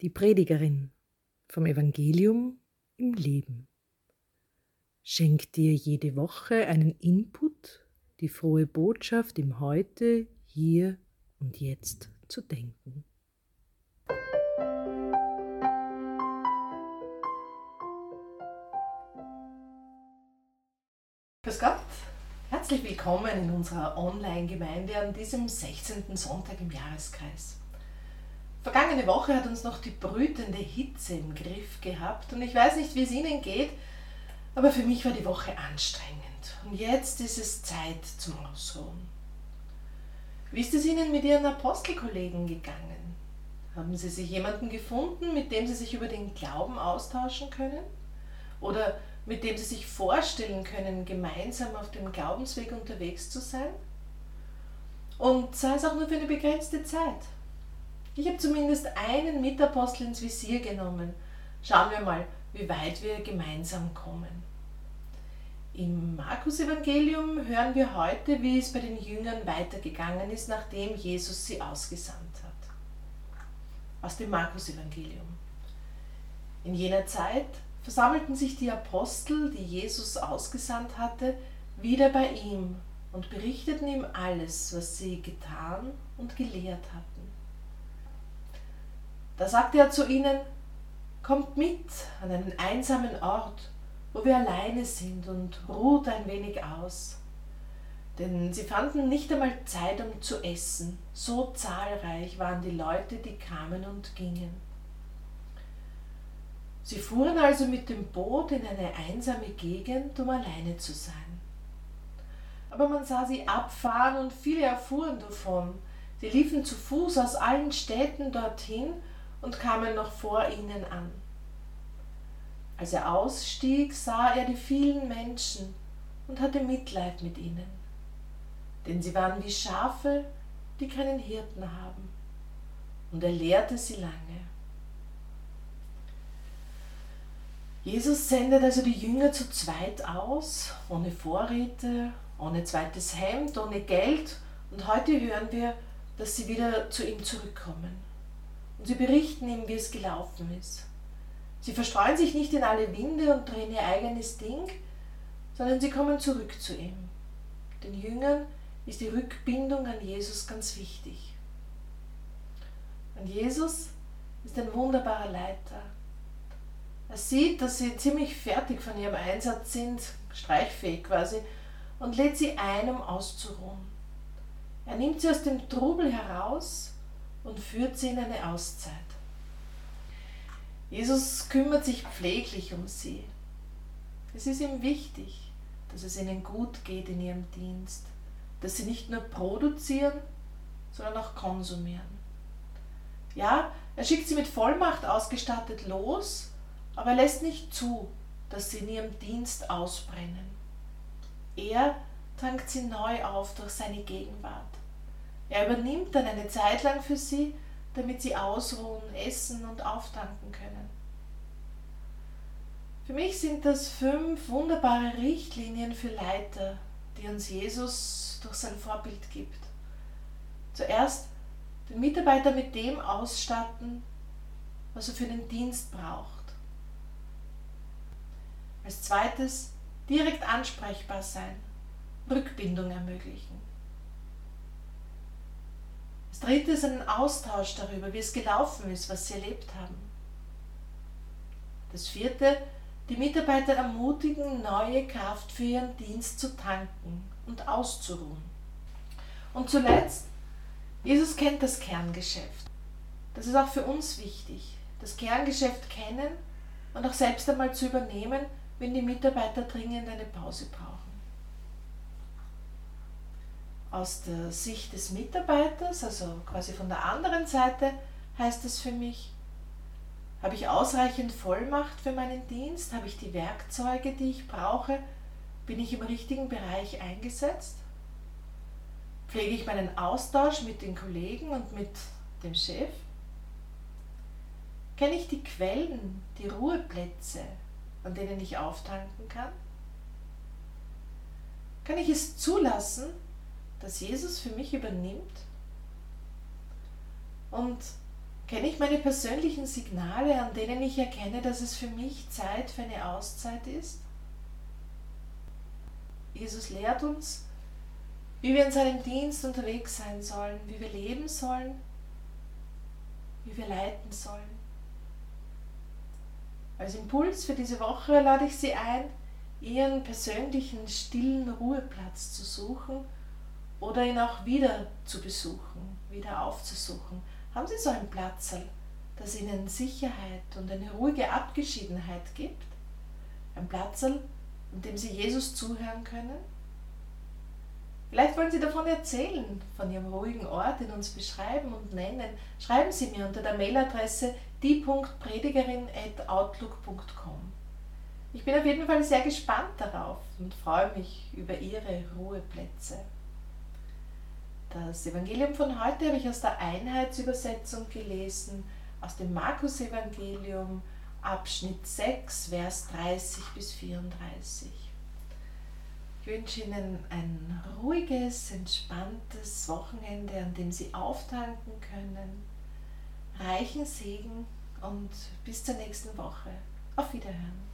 Die Predigerin vom Evangelium im Leben schenkt dir jede Woche einen Input, die frohe Botschaft im Heute, hier und jetzt zu denken. Grüß Gott, herzlich willkommen in unserer Online-Gemeinde an diesem 16. Sonntag im Jahreskreis. Vergangene Woche hat uns noch die brütende Hitze im Griff gehabt und ich weiß nicht, wie es Ihnen geht, aber für mich war die Woche anstrengend und jetzt ist es Zeit zum Ausruhen. Wie ist es Ihnen mit Ihren Apostelkollegen gegangen? Haben Sie sich jemanden gefunden, mit dem Sie sich über den Glauben austauschen können? Oder mit dem Sie sich vorstellen können, gemeinsam auf dem Glaubensweg unterwegs zu sein? Und sei es auch nur für eine begrenzte Zeit. Ich habe zumindest einen Mitapostel ins Visier genommen. Schauen wir mal, wie weit wir gemeinsam kommen. Im Markus-Evangelium hören wir heute, wie es bei den Jüngern weitergegangen ist, nachdem Jesus sie ausgesandt hat. Aus dem Markus-Evangelium. In jener Zeit versammelten sich die Apostel, die Jesus ausgesandt hatte, wieder bei ihm und berichteten ihm alles, was sie getan und gelehrt hatten. Da sagte er zu ihnen, kommt mit an einen einsamen Ort, wo wir alleine sind und ruht ein wenig aus. Denn sie fanden nicht einmal Zeit, um zu essen, so zahlreich waren die Leute, die kamen und gingen. Sie fuhren also mit dem Boot in eine einsame Gegend, um alleine zu sein. Aber man sah sie abfahren und viele erfuhren davon. Sie liefen zu Fuß aus allen Städten dorthin und kamen noch vor ihnen an. Als er ausstieg, sah er die vielen Menschen und hatte Mitleid mit ihnen, denn sie waren wie Schafe, die keinen Hirten haben, und er lehrte sie lange. Jesus sendet also die Jünger zu zweit aus, ohne Vorräte, ohne zweites Hemd, ohne Geld, und heute hören wir, dass sie wieder zu ihm zurückkommen. Und sie berichten ihm, wie es gelaufen ist. Sie verstreuen sich nicht in alle Winde und drehen ihr eigenes Ding, sondern sie kommen zurück zu ihm. Den Jüngern ist die Rückbindung an Jesus ganz wichtig. Und Jesus ist ein wunderbarer Leiter. Er sieht, dass sie ziemlich fertig von ihrem Einsatz sind, streichfähig quasi, und lädt sie ein, um auszuruhen. Er nimmt sie aus dem Trubel heraus und führt sie in eine Auszeit. Jesus kümmert sich pfleglich um sie. Es ist ihm wichtig, dass es ihnen gut geht in ihrem Dienst, dass sie nicht nur produzieren, sondern auch konsumieren. Ja, er schickt sie mit Vollmacht ausgestattet los, aber er lässt nicht zu, dass sie in ihrem Dienst ausbrennen. Er tankt sie neu auf durch seine Gegenwart. Er übernimmt dann eine Zeit lang für sie, damit sie ausruhen, essen und auftanken können. Für mich sind das fünf wunderbare Richtlinien für Leiter, die uns Jesus durch sein Vorbild gibt. Zuerst den Mitarbeiter mit dem ausstatten, was er für den Dienst braucht. Als zweites direkt ansprechbar sein, Rückbindung ermöglichen. Das dritte ist ein Austausch darüber, wie es gelaufen ist, was sie erlebt haben. Das vierte, die Mitarbeiter ermutigen, neue Kraft für ihren Dienst zu tanken und auszuruhen. Und zuletzt, Jesus kennt das Kerngeschäft. Das ist auch für uns wichtig, das Kerngeschäft kennen und auch selbst einmal zu übernehmen, wenn die Mitarbeiter dringend eine Pause brauchen aus der Sicht des Mitarbeiters, also quasi von der anderen Seite, heißt es für mich, habe ich ausreichend Vollmacht für meinen Dienst? Habe ich die Werkzeuge, die ich brauche? Bin ich im richtigen Bereich eingesetzt? Pflege ich meinen Austausch mit den Kollegen und mit dem Chef? Kenne ich die Quellen, die Ruheplätze, an denen ich auftanken kann? Kann ich es zulassen, dass Jesus für mich übernimmt? Und Kenne ich meine persönlichen Signale, an denen ich erkenne, dass es für mich Zeit für eine Auszeit ist? Jesus lehrt uns, wie wir in seinem Dienst unterwegs sein sollen, wie wir leben sollen, wie wir leiten sollen. Als Impuls für diese Woche lade ich Sie ein, Ihren persönlichen stillen Ruheplatz zu suchen oder ihn auch wieder zu besuchen, wieder aufzusuchen. Haben Sie so ein Platz, das Ihnen Sicherheit und eine ruhige Abgeschiedenheit gibt? Ein Platz, in dem Sie Jesus zuhören können? Vielleicht wollen Sie davon erzählen, von Ihrem ruhigen Ort, in uns beschreiben und nennen. Schreiben Sie mir unter der Mailadresse die.predigerin.outlook.com. Ich bin auf jeden Fall sehr gespannt darauf und freue mich über Ihre Ruheplätze. Das Evangelium von heute habe ich aus der Einheitsübersetzung gelesen, aus dem Markus-Evangelium, Abschnitt 6, Vers 30 bis 34. Ich wünsche Ihnen ein ruhiges, entspanntes Wochenende, an dem Sie auftanken können reichen Segen und bis zur nächsten Woche. Auf Wiederhören.